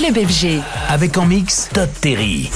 Club FG. Avec en mix Todd Terry.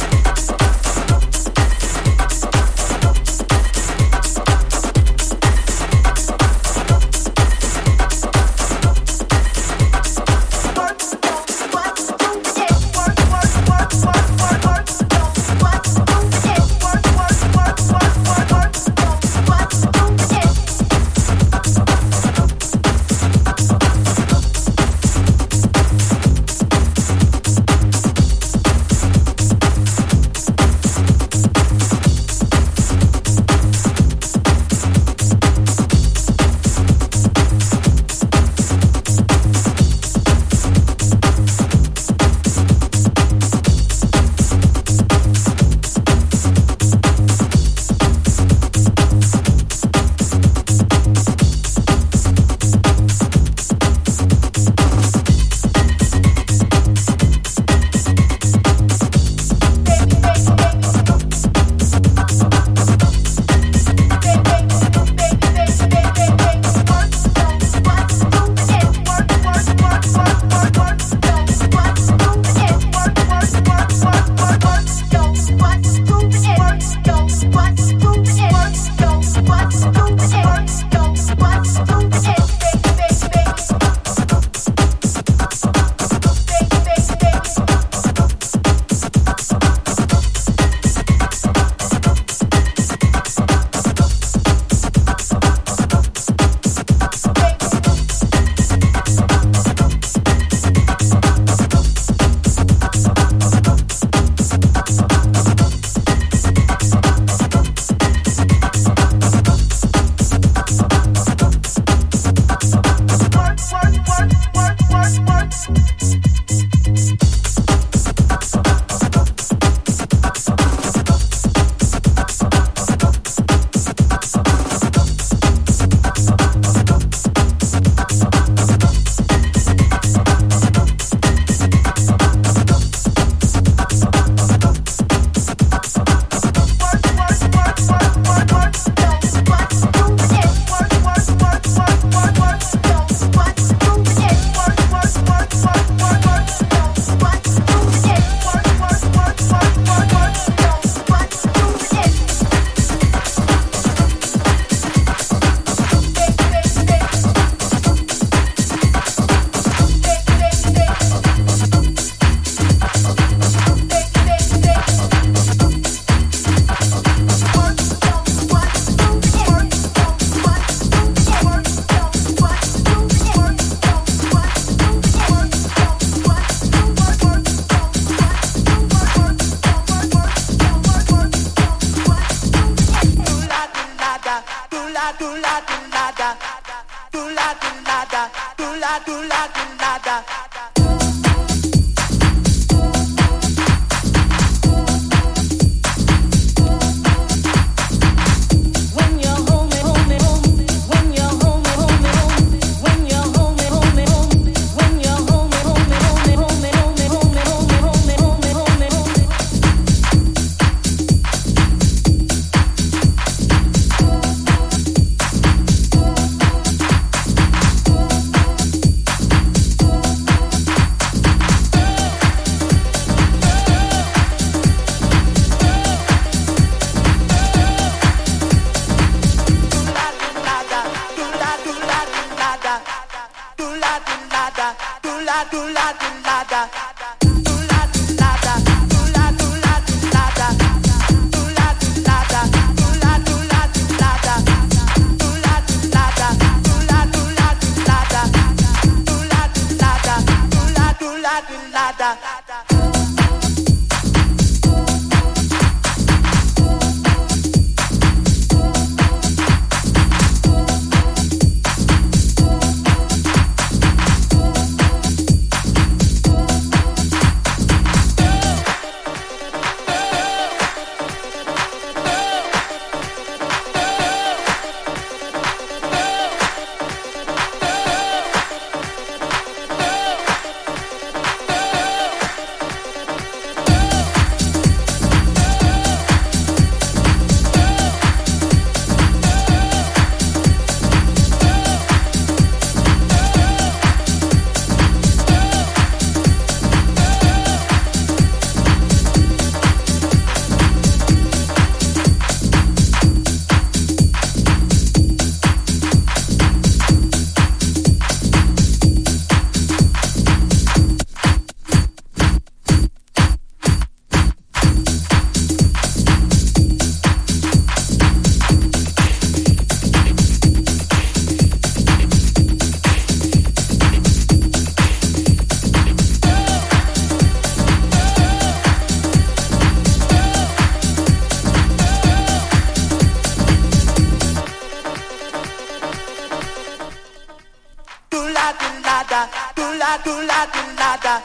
do la do la do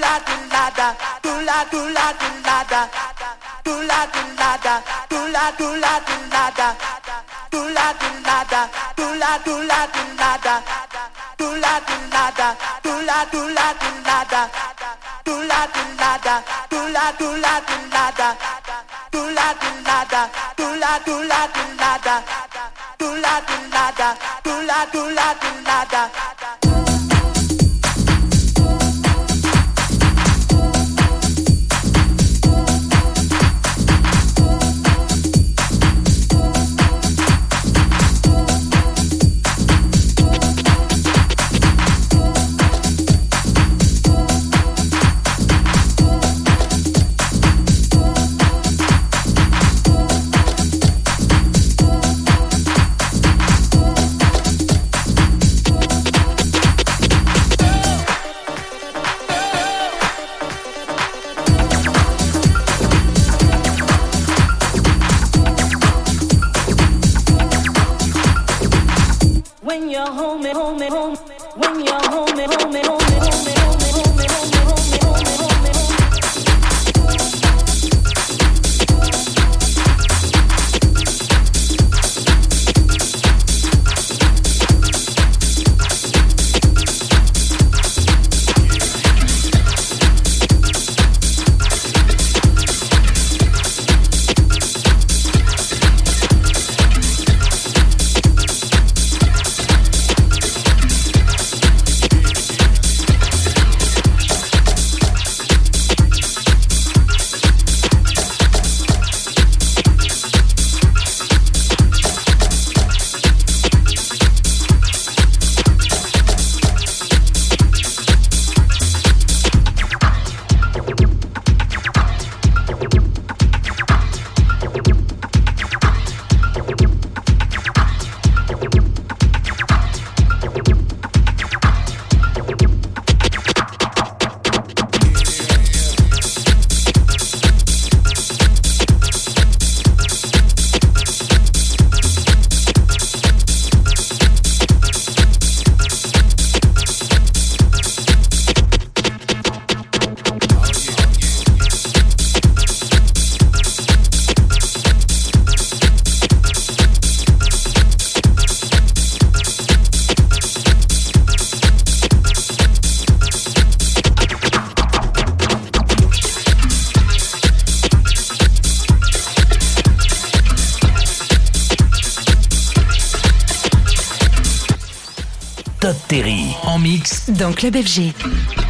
la da dans Club FG.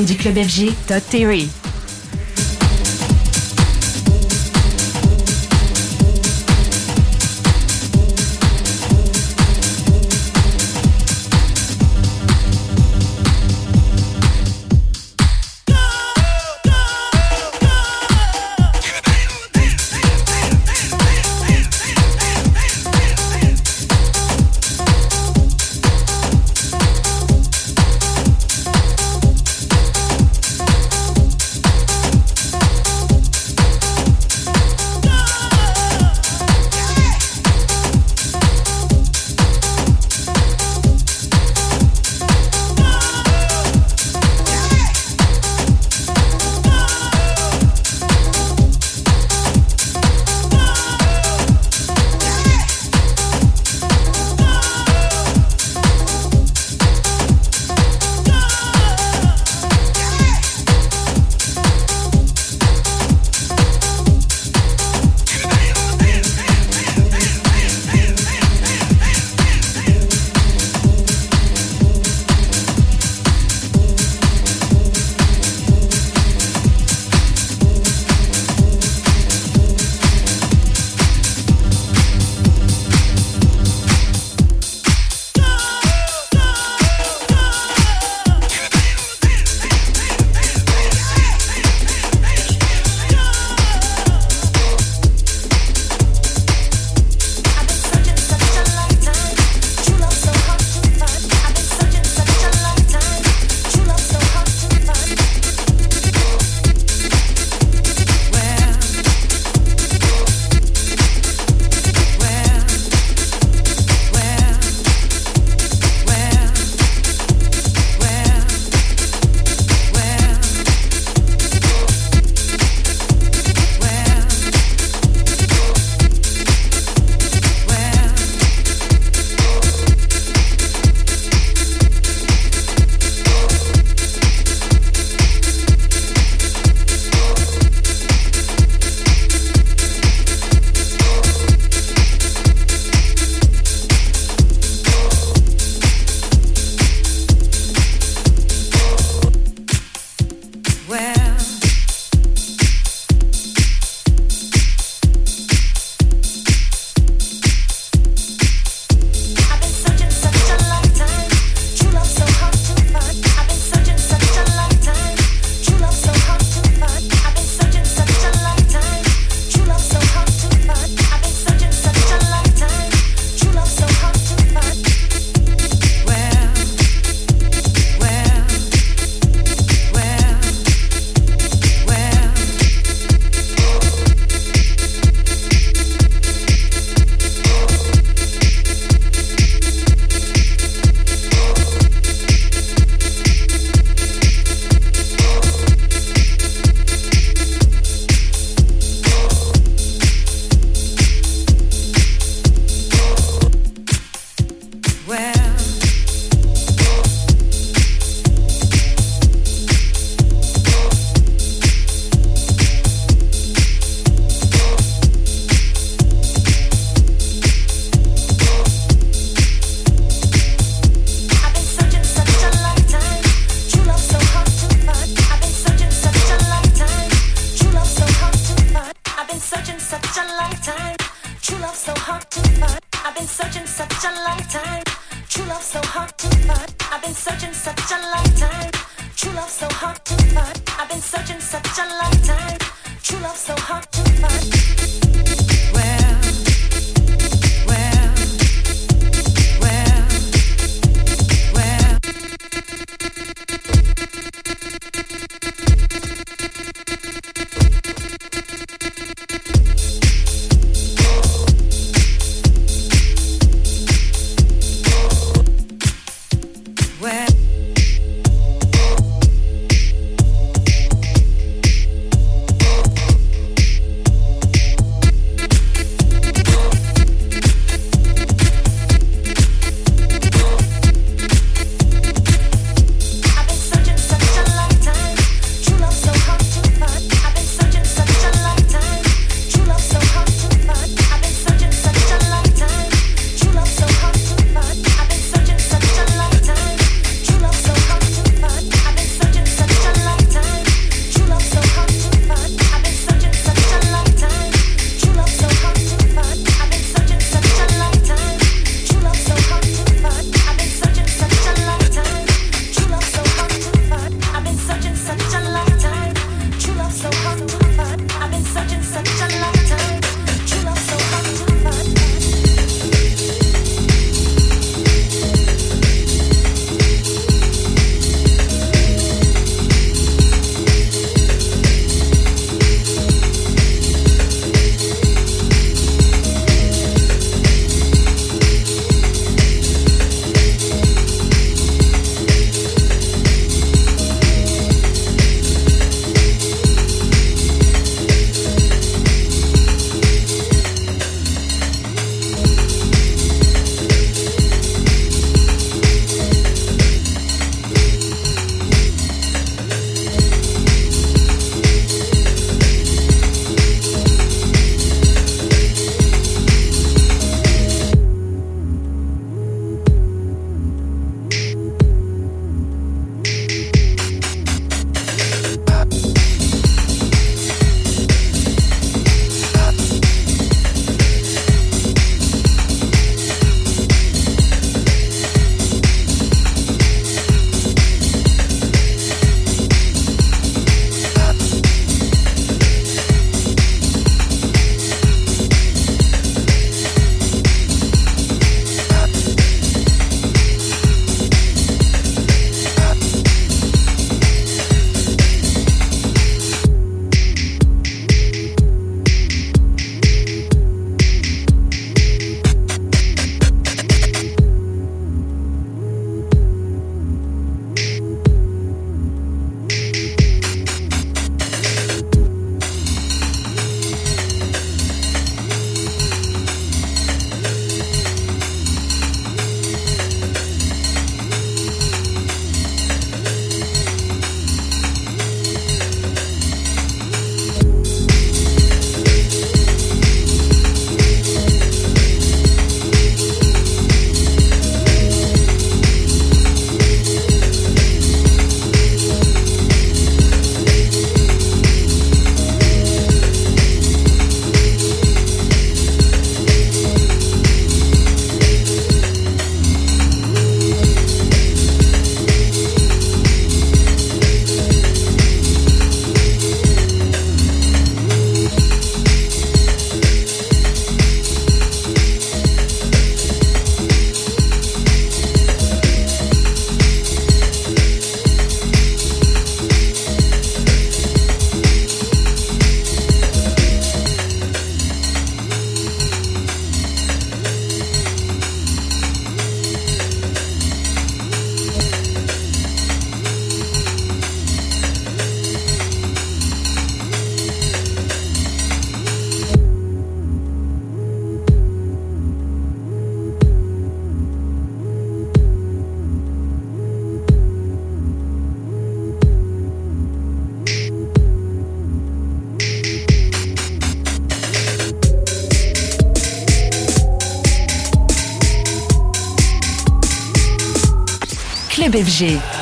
Du club FG, Todd Terry. so hot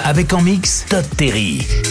Avec en mix Todd. Terry.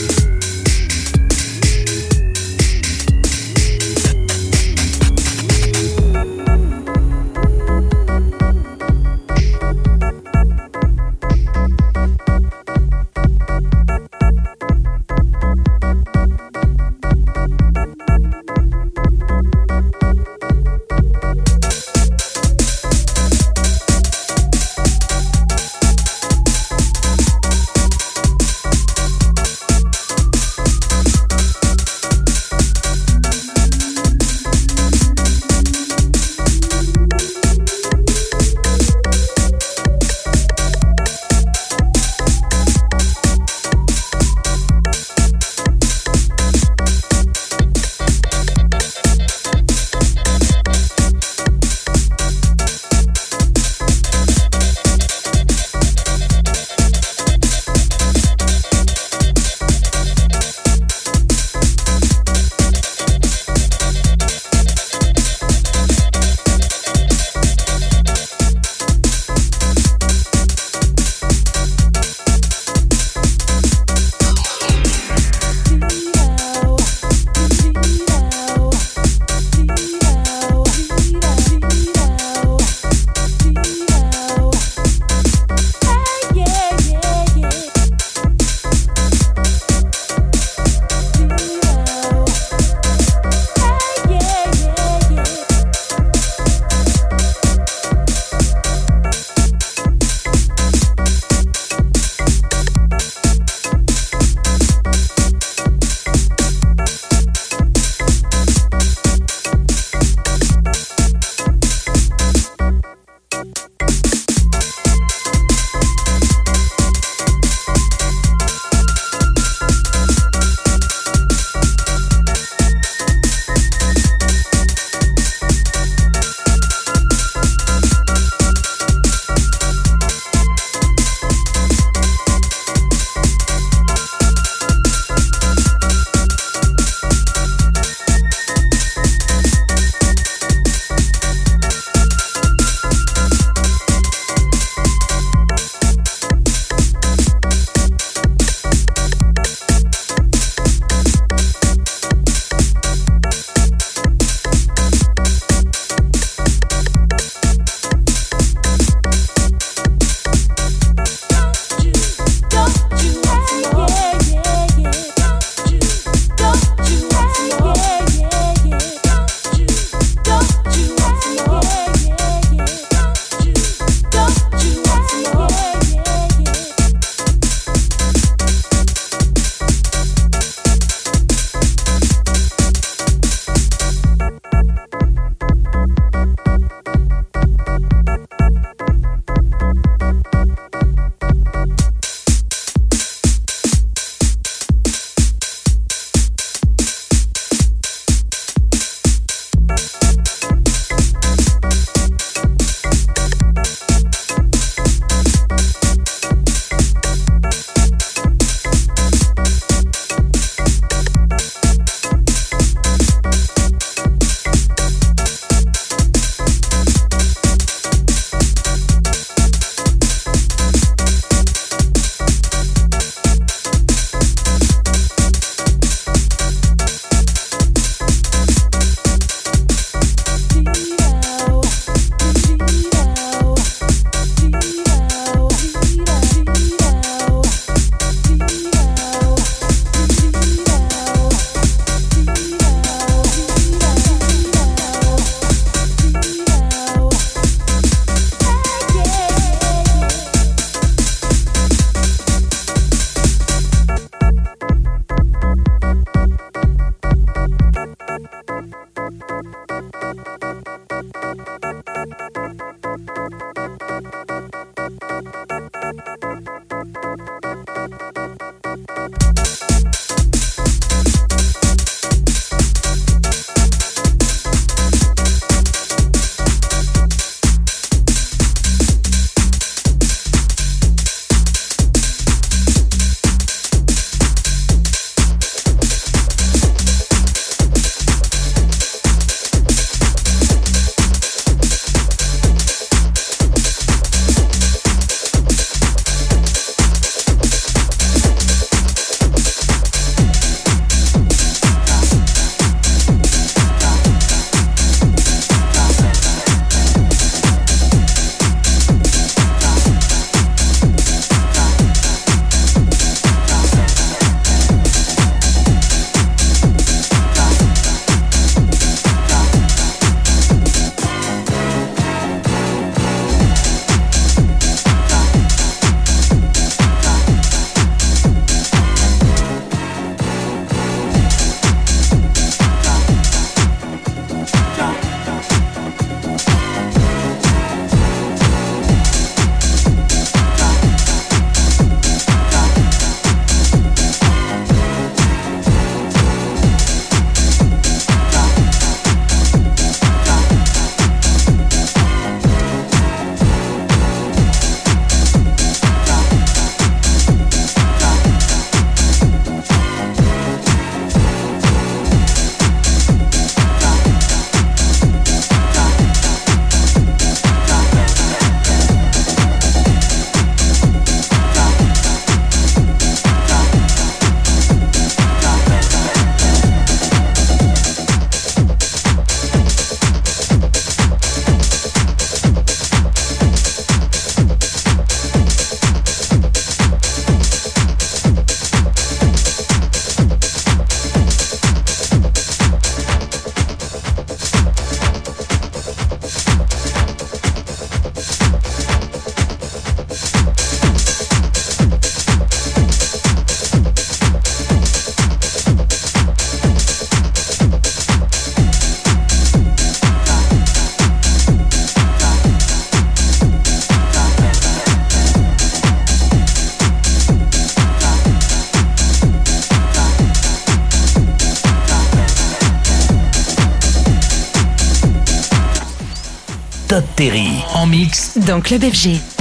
Dans Club FG.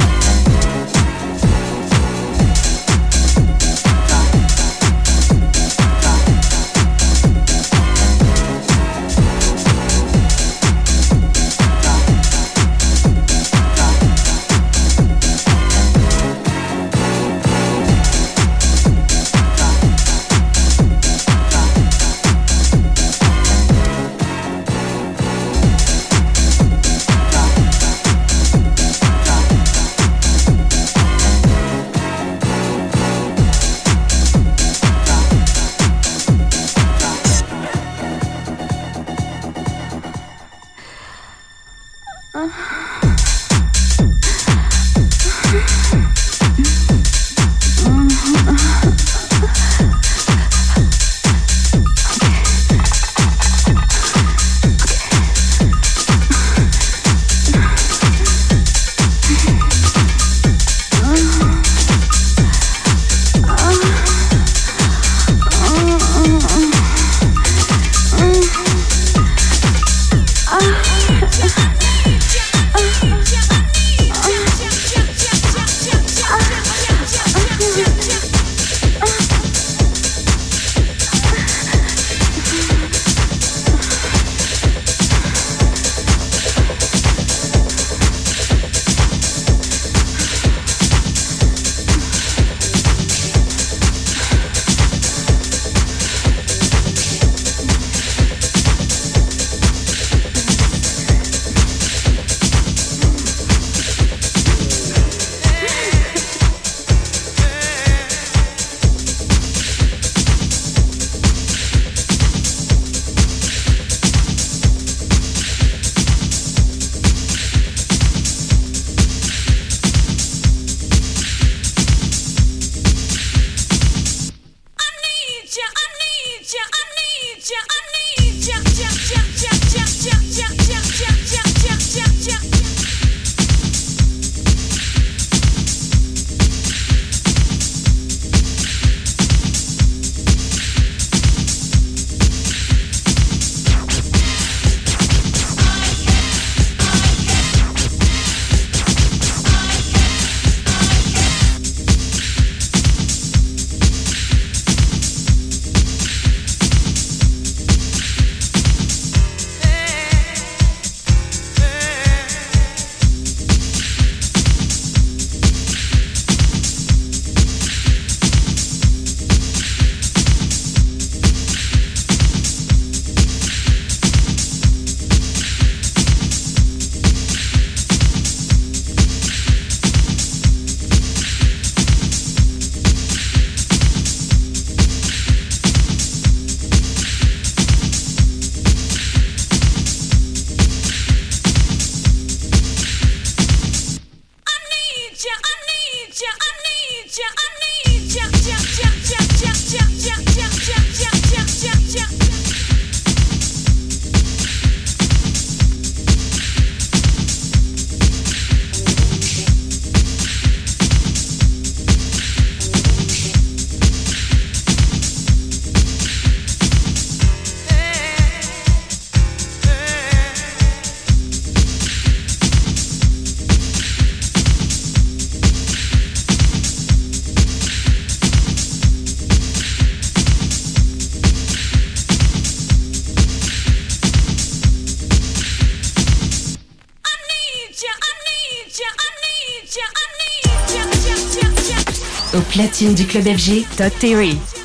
Du club FG, Todd Terry.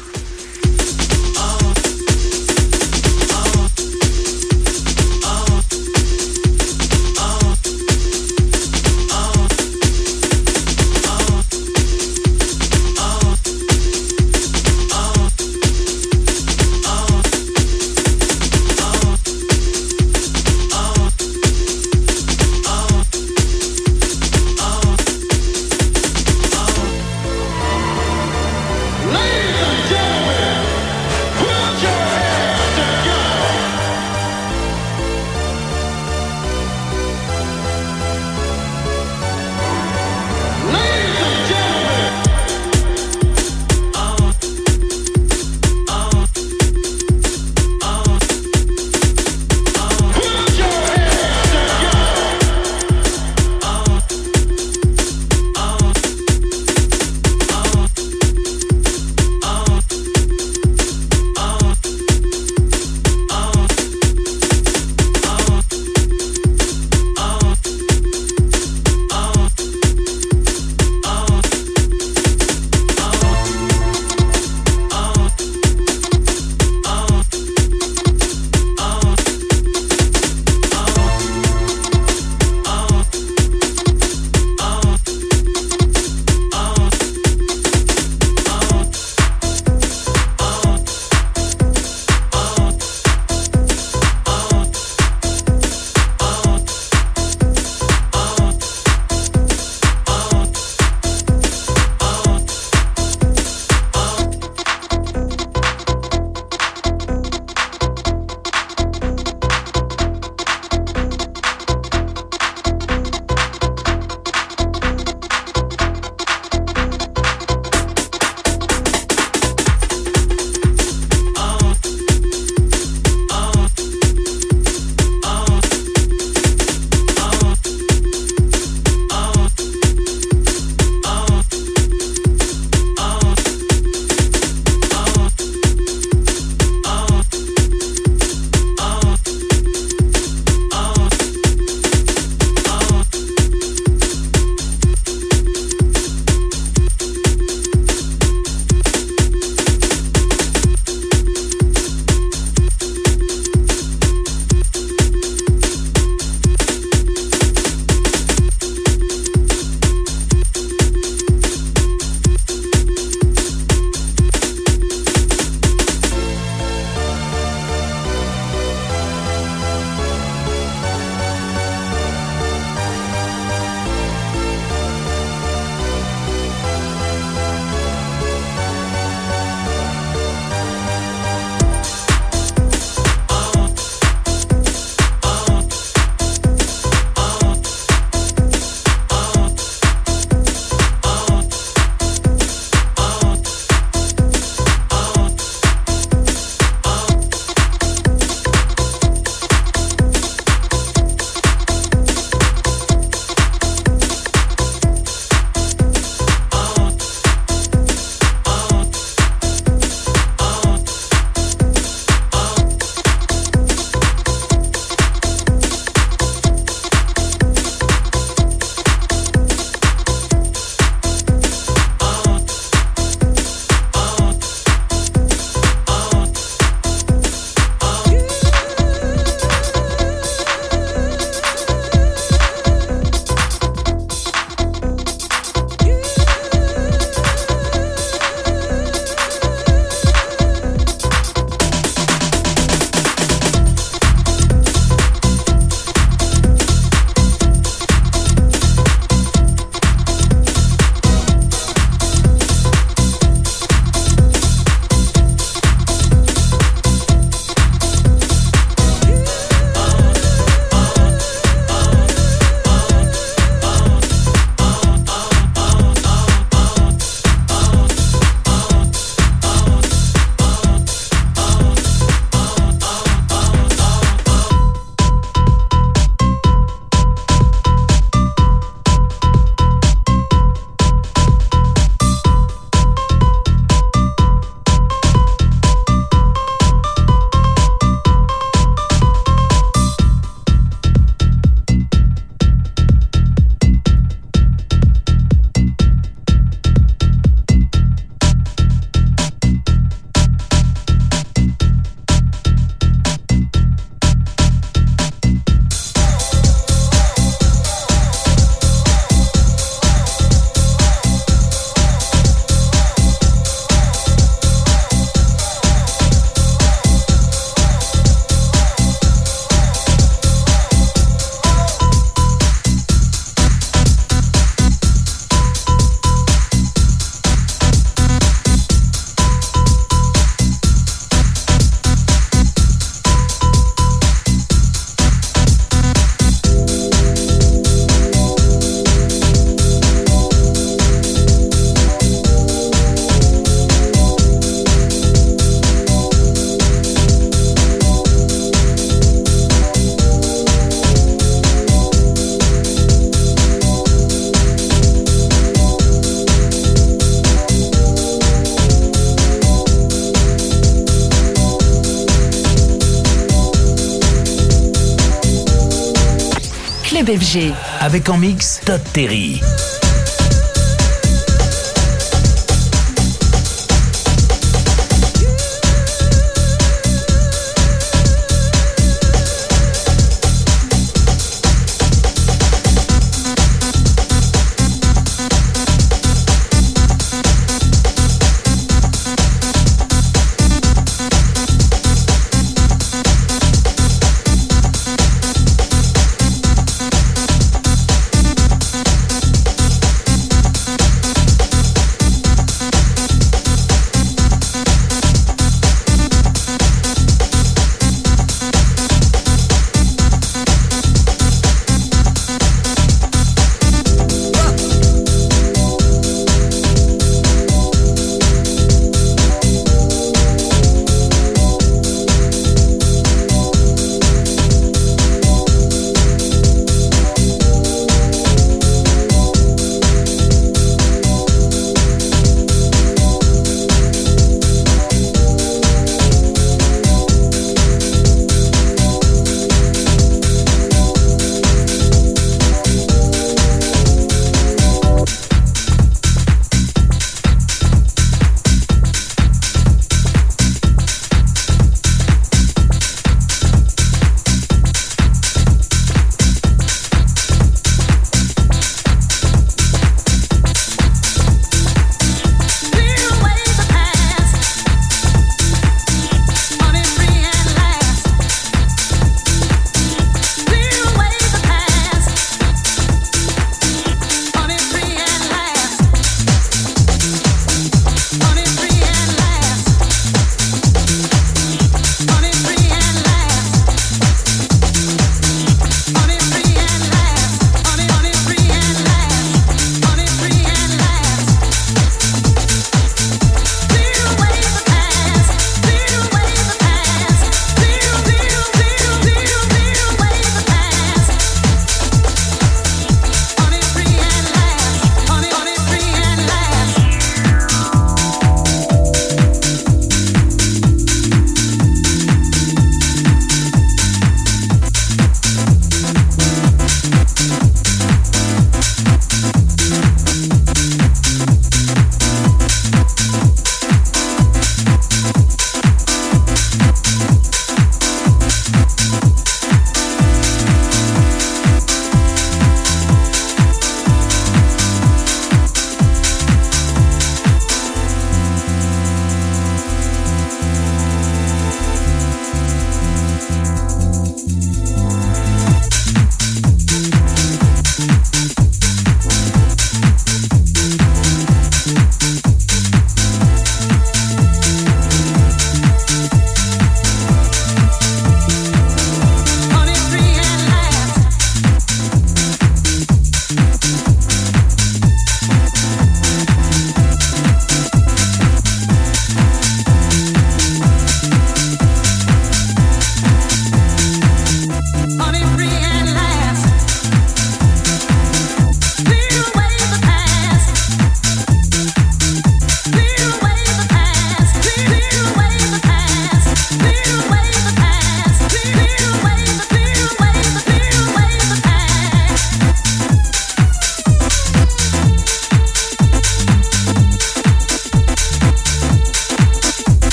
Avec en mix Todd Terry.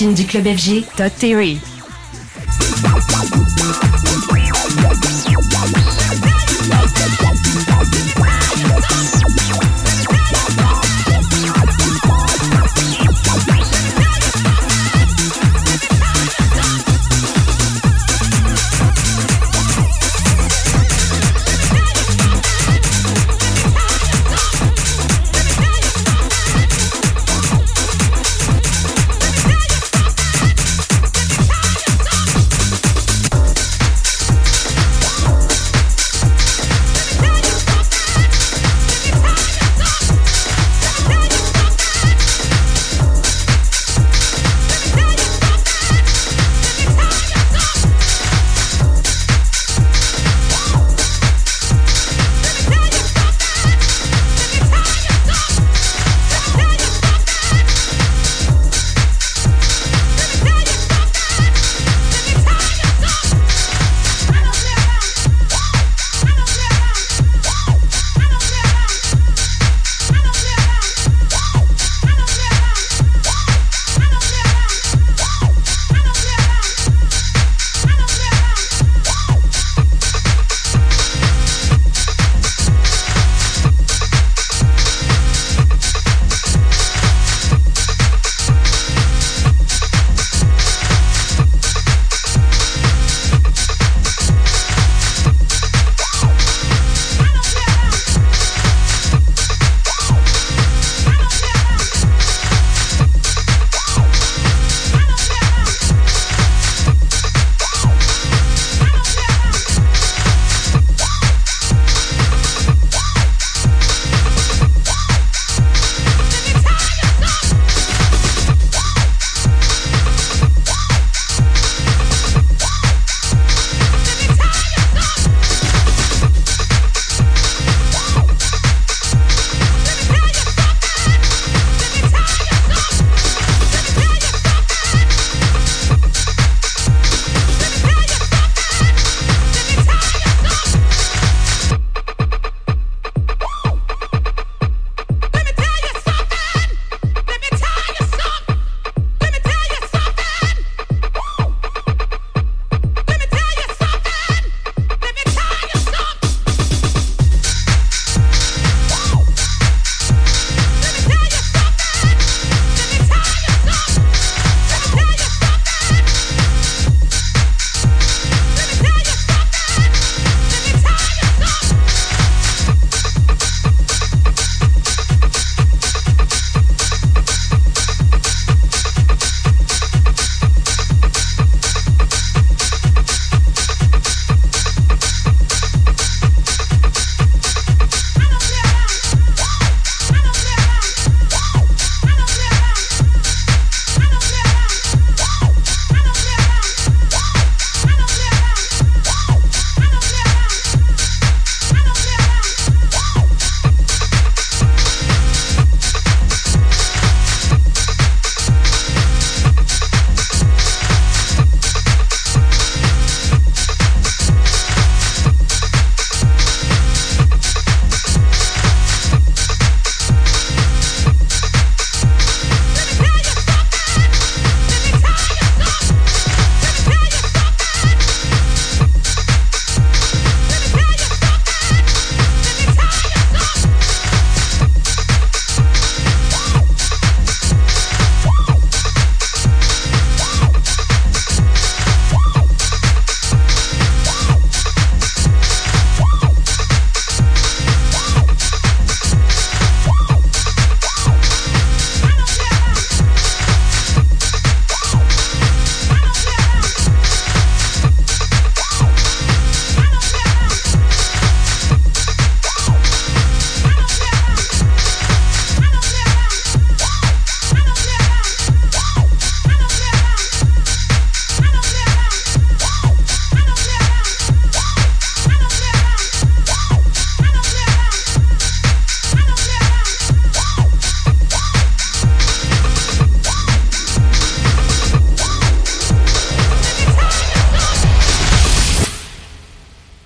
Du club FG, Todd Terry.